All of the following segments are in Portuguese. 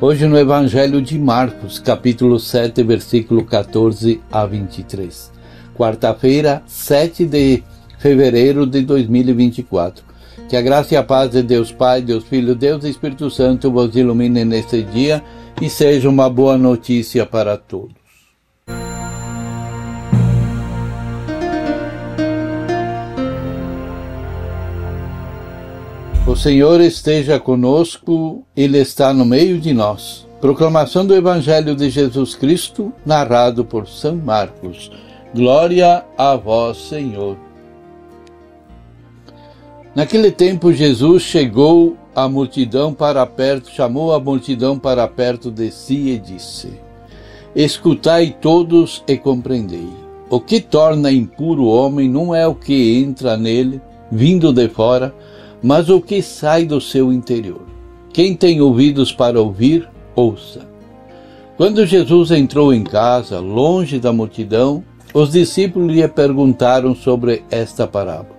Hoje no Evangelho de Marcos, capítulo 7, versículo 14 a 23. Quarta-feira, 7 de fevereiro de 2024. Que a graça e a paz de Deus Pai, Deus Filho, Deus Espírito Santo vos ilumine neste dia e seja uma boa notícia para todos. O Senhor esteja conosco, Ele está no meio de nós. Proclamação do Evangelho de Jesus Cristo, narrado por São Marcos. Glória a vós, Senhor. Naquele tempo, Jesus chegou a multidão para perto, chamou a multidão para perto de si e disse: Escutai todos e compreendei. O que torna impuro o homem não é o que entra nele, vindo de fora, mas o que sai do seu interior. Quem tem ouvidos para ouvir, ouça. Quando Jesus entrou em casa, longe da multidão, os discípulos lhe perguntaram sobre esta parábola.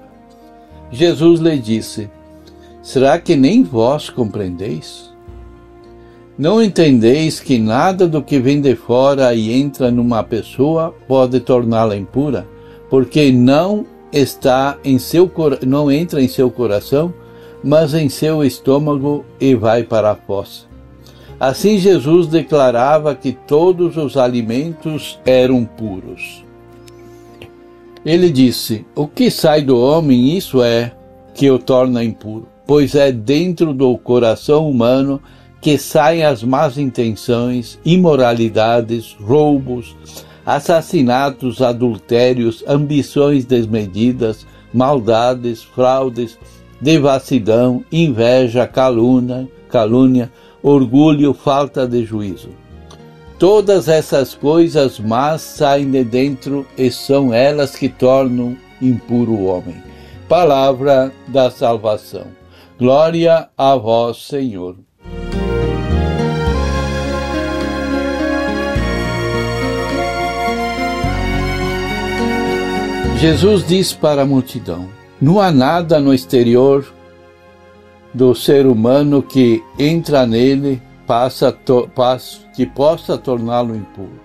Jesus lhe disse: Será que nem vós compreendeis? Não entendeis que nada do que vem de fora e entra numa pessoa pode torná-la impura, porque não está em seu não entra em seu coração, mas em seu estômago e vai para a fossa. Assim Jesus declarava que todos os alimentos eram puros. Ele disse: O que sai do homem, isso é que o torna impuro, pois é dentro do coração humano que saem as más intenções, imoralidades, roubos, assassinatos, adultérios, ambições desmedidas, maldades, fraudes, devassidão, inveja, calúnia, calúnia, orgulho, falta de juízo. Todas essas coisas más saem de dentro e são elas que tornam impuro o homem. Palavra da salvação. Glória a vós, Senhor. Jesus diz para a multidão: Não há nada no exterior do ser humano que entra nele passa, que possa torná-lo impuro.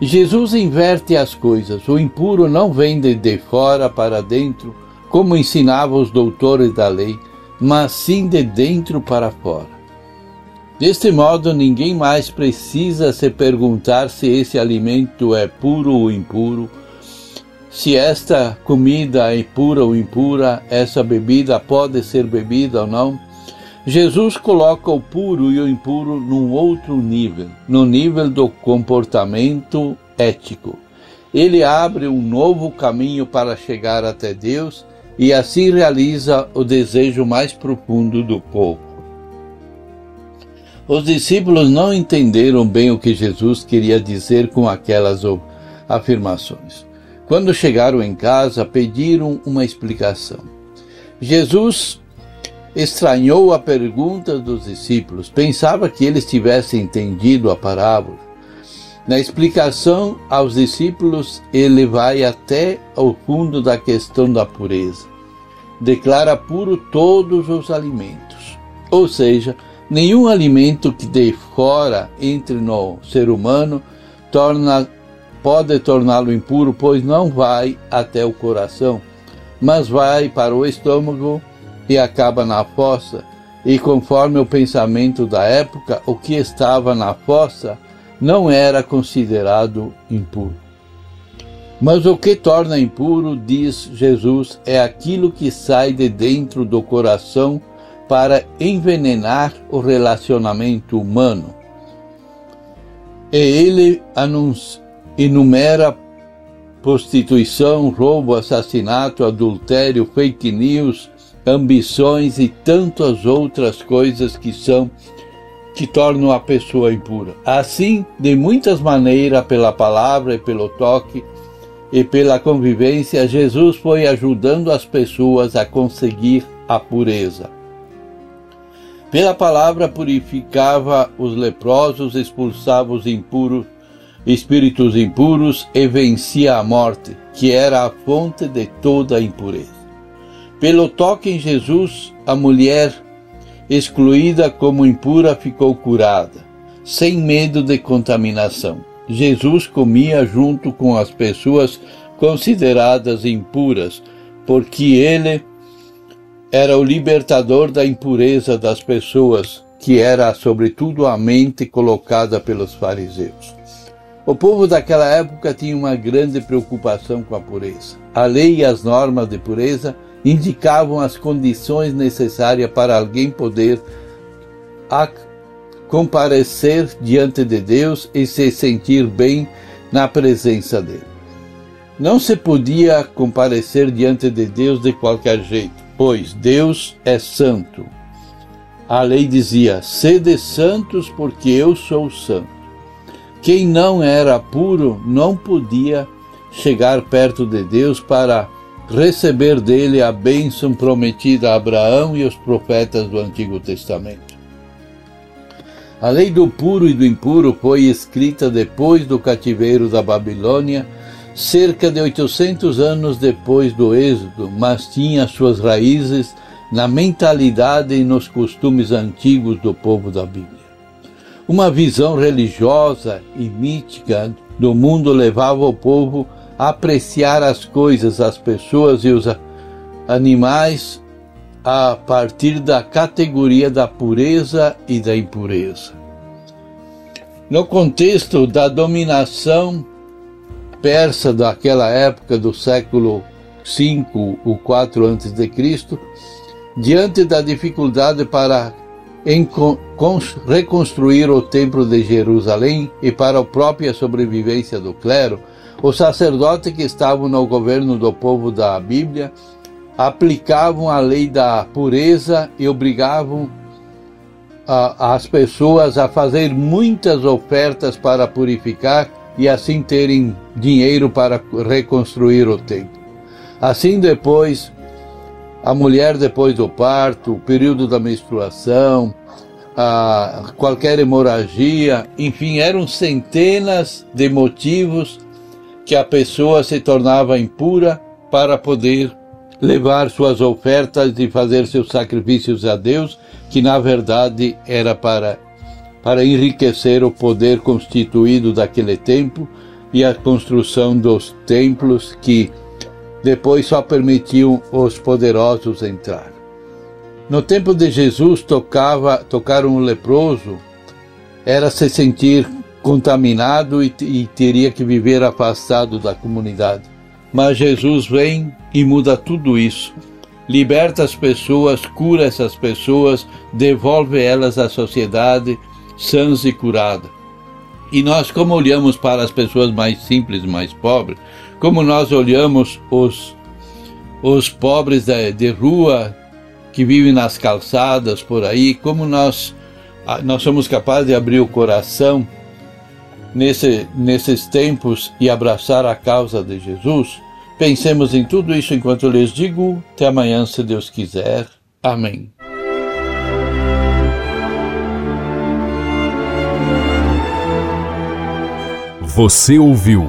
Jesus inverte as coisas. O impuro não vem de, de fora para dentro, como ensinavam os doutores da lei, mas sim de dentro para fora. Deste modo, ninguém mais precisa se perguntar se esse alimento é puro ou impuro, se esta comida é pura ou impura, essa bebida pode ser bebida ou não. Jesus coloca o puro e o impuro num outro nível, no nível do comportamento ético. Ele abre um novo caminho para chegar até Deus e assim realiza o desejo mais profundo do povo. Os discípulos não entenderam bem o que Jesus queria dizer com aquelas afirmações. Quando chegaram em casa, pediram uma explicação. Jesus estranhou a pergunta dos discípulos, pensava que eles tivessem entendido a parábola. Na explicação aos discípulos, ele vai até ao fundo da questão da pureza. Declara puro todos os alimentos, ou seja, nenhum alimento que de fora entre no ser humano torna pode torná-lo impuro, pois não vai até o coração, mas vai para o estômago e acaba na fossa. E conforme o pensamento da época, o que estava na fossa não era considerado impuro. Mas o que torna impuro, diz Jesus, é aquilo que sai de dentro do coração para envenenar o relacionamento humano. E ele anuncia enumera prostituição, roubo, assassinato, adultério, fake news, ambições e tantas outras coisas que são que tornam a pessoa impura. Assim, de muitas maneiras, pela palavra e pelo toque e pela convivência, Jesus foi ajudando as pessoas a conseguir a pureza. Pela palavra purificava os leprosos, expulsava os impuros, espíritos impuros e vencia a morte, que era a fonte de toda a impureza. Pelo toque em Jesus, a mulher excluída como impura ficou curada, sem medo de contaminação. Jesus comia junto com as pessoas consideradas impuras, porque ele era o libertador da impureza das pessoas, que era sobretudo a mente colocada pelos fariseus. O povo daquela época tinha uma grande preocupação com a pureza. A lei e as normas de pureza indicavam as condições necessárias para alguém poder comparecer diante de Deus e se sentir bem na presença dele. Não se podia comparecer diante de Deus de qualquer jeito, pois Deus é santo. A lei dizia: sede santos, porque eu sou santo. Quem não era puro não podia chegar perto de Deus para receber dele a bênção prometida a Abraão e os profetas do Antigo Testamento. A lei do puro e do impuro foi escrita depois do cativeiro da Babilônia cerca de 800 anos depois do Êxodo, mas tinha suas raízes na mentalidade e nos costumes antigos do povo da Bíblia. Uma visão religiosa e mítica do mundo levava o povo a apreciar as coisas, as pessoas e os animais a partir da categoria da pureza e da impureza. No contexto da dominação persa daquela época do século V ou 4 a.C., diante da dificuldade para reconstruir o Templo de Jerusalém e para a própria sobrevivência do clero, os sacerdotes que estavam no governo do povo da Bíblia aplicavam a lei da pureza e obrigavam a, as pessoas a fazer muitas ofertas para purificar e assim terem dinheiro para reconstruir o templo. Assim depois, a mulher depois do parto, o período da menstruação, a qualquer hemorragia, enfim, eram centenas de motivos que a pessoa se tornava impura para poder levar suas ofertas e fazer seus sacrifícios a Deus, que na verdade era para para enriquecer o poder constituído daquele templo e a construção dos templos que depois só permitiam os poderosos entrar. No tempo de Jesus tocava, tocar um leproso era se sentir contaminado e, e teria que viver afastado da comunidade. Mas Jesus vem e muda tudo isso. Liberta as pessoas, cura essas pessoas, devolve elas à sociedade sãs e curadas. E nós, como olhamos para as pessoas mais simples, mais pobres, como nós olhamos os, os pobres de, de rua que vivem nas calçadas por aí, como nós, nós somos capazes de abrir o coração nesse, nesses tempos e abraçar a causa de Jesus? Pensemos em tudo isso enquanto eu lhes digo. Até amanhã, se Deus quiser. Amém. Você ouviu